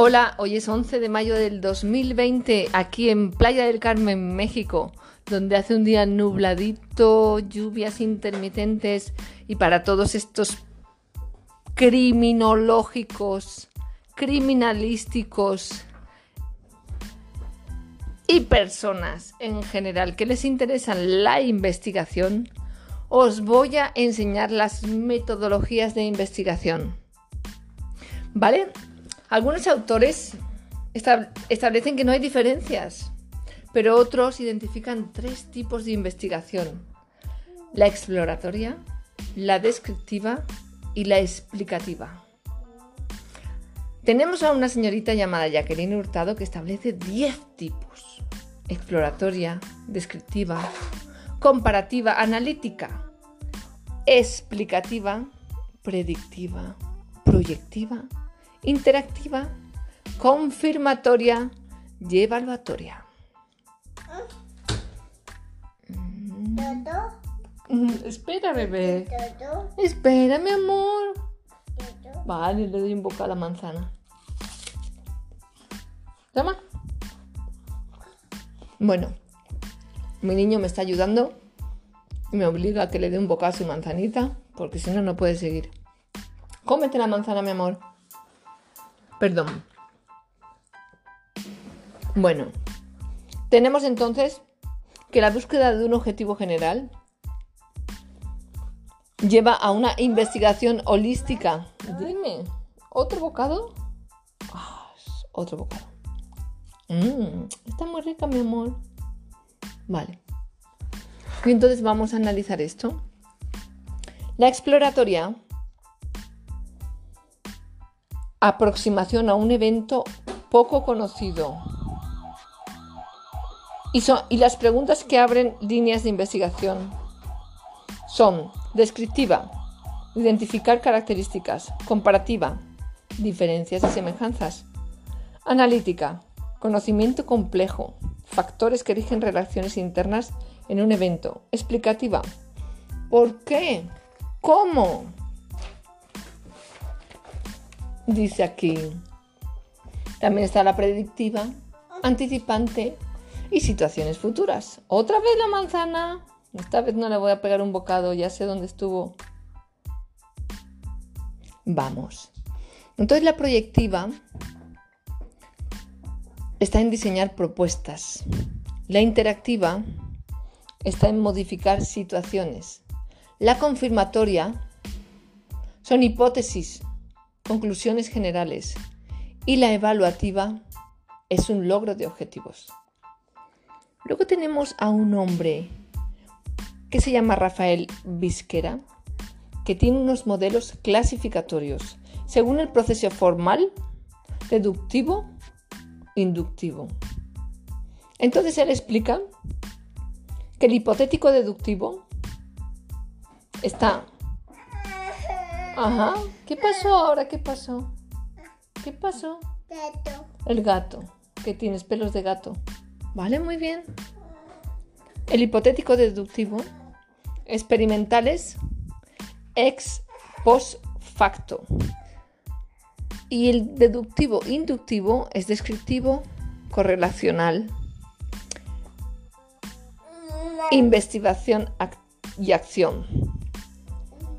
Hola, hoy es 11 de mayo del 2020 aquí en Playa del Carmen, México, donde hace un día nubladito, lluvias intermitentes y para todos estos criminológicos, criminalísticos y personas en general que les interesa la investigación, os voy a enseñar las metodologías de investigación. ¿Vale? Algunos autores establecen que no hay diferencias, pero otros identifican tres tipos de investigación. La exploratoria, la descriptiva y la explicativa. Tenemos a una señorita llamada Jacqueline Hurtado que establece 10 tipos. Exploratoria, descriptiva, comparativa, analítica, explicativa, predictiva, proyectiva interactiva, confirmatoria y evaluatoria. Mm, espera, bebé. Espera, mi amor. Vale, le doy un boca a la manzana. Toma. Bueno, mi niño me está ayudando y me obliga a que le dé un bocado a su manzanita, porque si no, no puede seguir. Cómete la manzana, mi amor. Perdón. Bueno, tenemos entonces que la búsqueda de un objetivo general lleva a una investigación holística. Dime, ¿otro bocado? Ah, otro bocado. Mm, está muy rica, mi amor. Vale. Y entonces vamos a analizar esto. La exploratoria aproximación a un evento poco conocido. Y, las preguntas que abren líneas de investigación son descriptiva, identificar características, comparativa, diferencias y semejanzas, analítica, conocimiento complejo, factores que rigen relaciones internas en un evento, explicativa, ¿por qué? ¿Cómo? Dice aquí. También está la predictiva, anticipante y situaciones futuras. Otra vez la manzana. Esta vez no le voy a pegar un bocado, ya sé dónde estuvo. Vamos. Entonces la proyectiva está en diseñar propuestas. La interactiva está en modificar situaciones. La confirmatoria son hipótesis conclusiones generales y la evaluativa es un logro de objetivos. Luego tenemos a un hombre que se llama Rafael Visquera, que tiene unos modelos clasificatorios según el proceso formal, deductivo, inductivo. Entonces él explica que el hipotético deductivo está Ajá. ¿Qué pasó ahora? ¿Qué pasó? ¿Qué pasó? Gato. El gato. Que tienes pelos de gato. Vale, muy bien. El hipotético deductivo. Experimentales. Ex post facto. Y el deductivo inductivo es descriptivo, correlacional, investigación y acción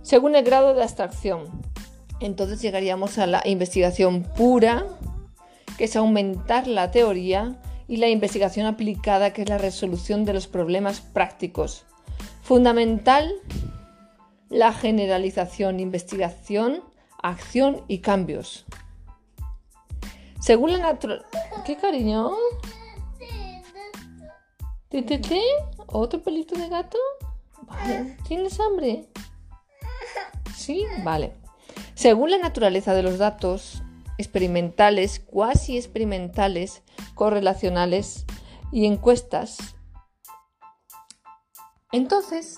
según el grado de abstracción. Entonces llegaríamos a la investigación pura, que es aumentar la teoría, y la investigación aplicada, que es la resolución de los problemas prácticos. Fundamental, la generalización, investigación, acción y cambios. Según la naturaleza... ¿Qué cariño? ¿Tete? ¿Otro pelito de gato? ¿Tienes hambre? Sí, vale. Según la naturaleza de los datos experimentales, cuasi experimentales, correlacionales y encuestas, entonces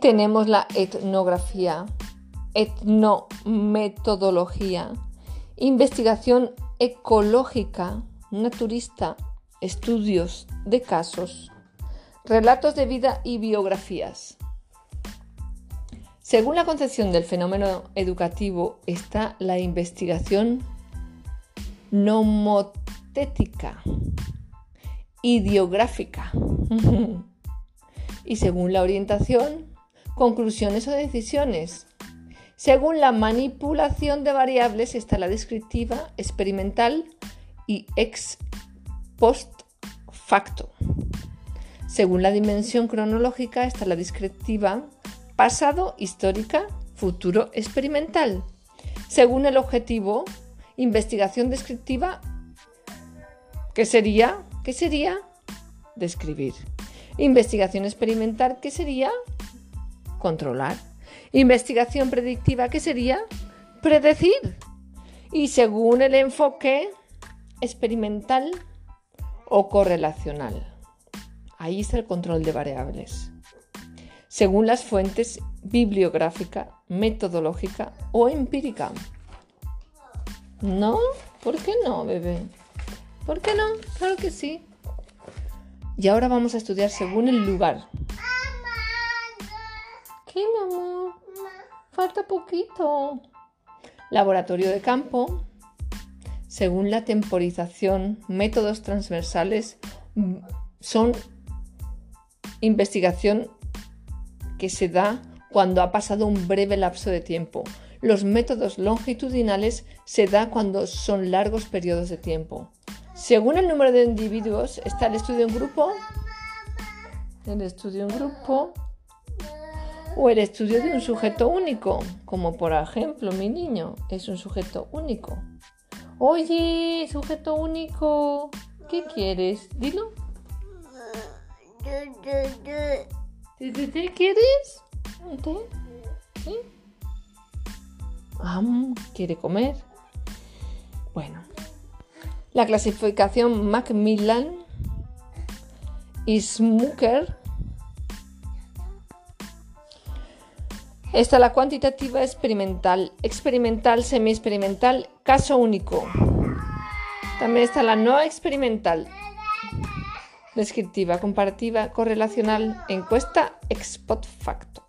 tenemos la etnografía, etnometodología, investigación ecológica, naturista, estudios de casos, relatos de vida y biografías. Según la concepción del fenómeno educativo está la investigación nomotética, ideográfica. y según la orientación, conclusiones o decisiones. Según la manipulación de variables está la descriptiva, experimental y ex post facto. Según la dimensión cronológica está la descriptiva, pasado, histórica, futuro, experimental. Según el objetivo, investigación descriptiva, ¿qué sería? ¿Qué sería? Describir. Investigación experimental, ¿qué sería? Controlar. Investigación predictiva, ¿qué sería? Predecir. Y según el enfoque experimental o correlacional. Ahí está el control de variables. Según las fuentes bibliográfica, metodológica o empírica. ¿No? ¿Por qué no, bebé? ¿Por qué no? Claro que sí. Y ahora vamos a estudiar según el lugar. ¿Qué? Falta poquito. Laboratorio de campo. Según la temporización, métodos transversales son investigación que se da cuando ha pasado un breve lapso de tiempo. Los métodos longitudinales se da cuando son largos periodos de tiempo. Según el número de individuos, está el estudio en grupo, el estudio en grupo o el estudio de un sujeto único, como por ejemplo mi niño es un sujeto único. Oye, sujeto único, ¿qué quieres? Dilo. ¿Te, quieres? ¿Sí? Ah, ¿Quiere comer? Bueno, la clasificación Macmillan y Smooker. Está la cuantitativa experimental, experimental, semi-experimental, caso único. También está la no experimental, descriptiva, comparativa, correlacional, encuesta, ex facto.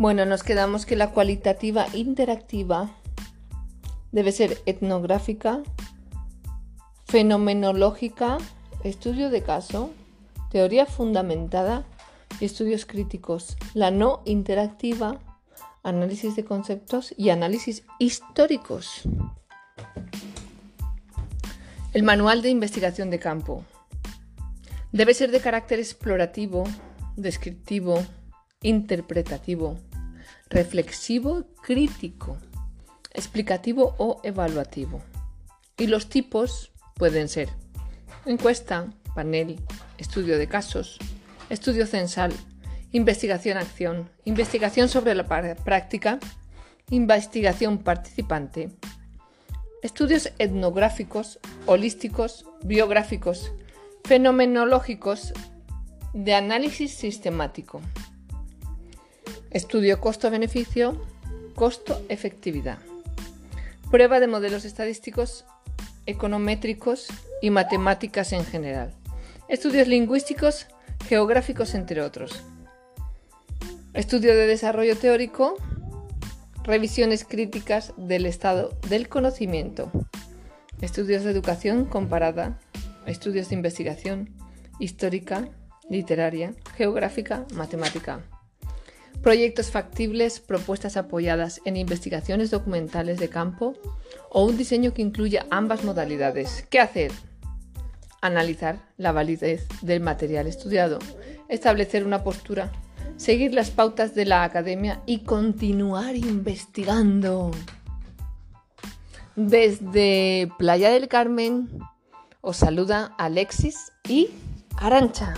Bueno, nos quedamos que la cualitativa interactiva debe ser etnográfica, fenomenológica, estudio de caso, teoría fundamentada y estudios críticos. La no interactiva, análisis de conceptos y análisis históricos. El manual de investigación de campo debe ser de carácter explorativo, descriptivo, interpretativo, reflexivo, crítico explicativo o evaluativo. Y los tipos pueden ser encuesta, panel, estudio de casos, estudio censal, investigación-acción, investigación sobre la práctica, investigación participante, estudios etnográficos, holísticos, biográficos, fenomenológicos, de análisis sistemático, estudio costo-beneficio, costo-efectividad. Prueba de modelos estadísticos, econométricos y matemáticas en general. Estudios lingüísticos, geográficos, entre otros. Estudio de desarrollo teórico, revisiones críticas del estado del conocimiento. Estudios de educación comparada, estudios de investigación histórica, literaria, geográfica, matemática. Proyectos factibles, propuestas apoyadas en investigaciones documentales de campo o un diseño que incluya ambas modalidades. ¿Qué hacer? Analizar la validez del material estudiado, establecer una postura, seguir las pautas de la academia y continuar investigando. Desde Playa del Carmen os saluda Alexis y Arancha.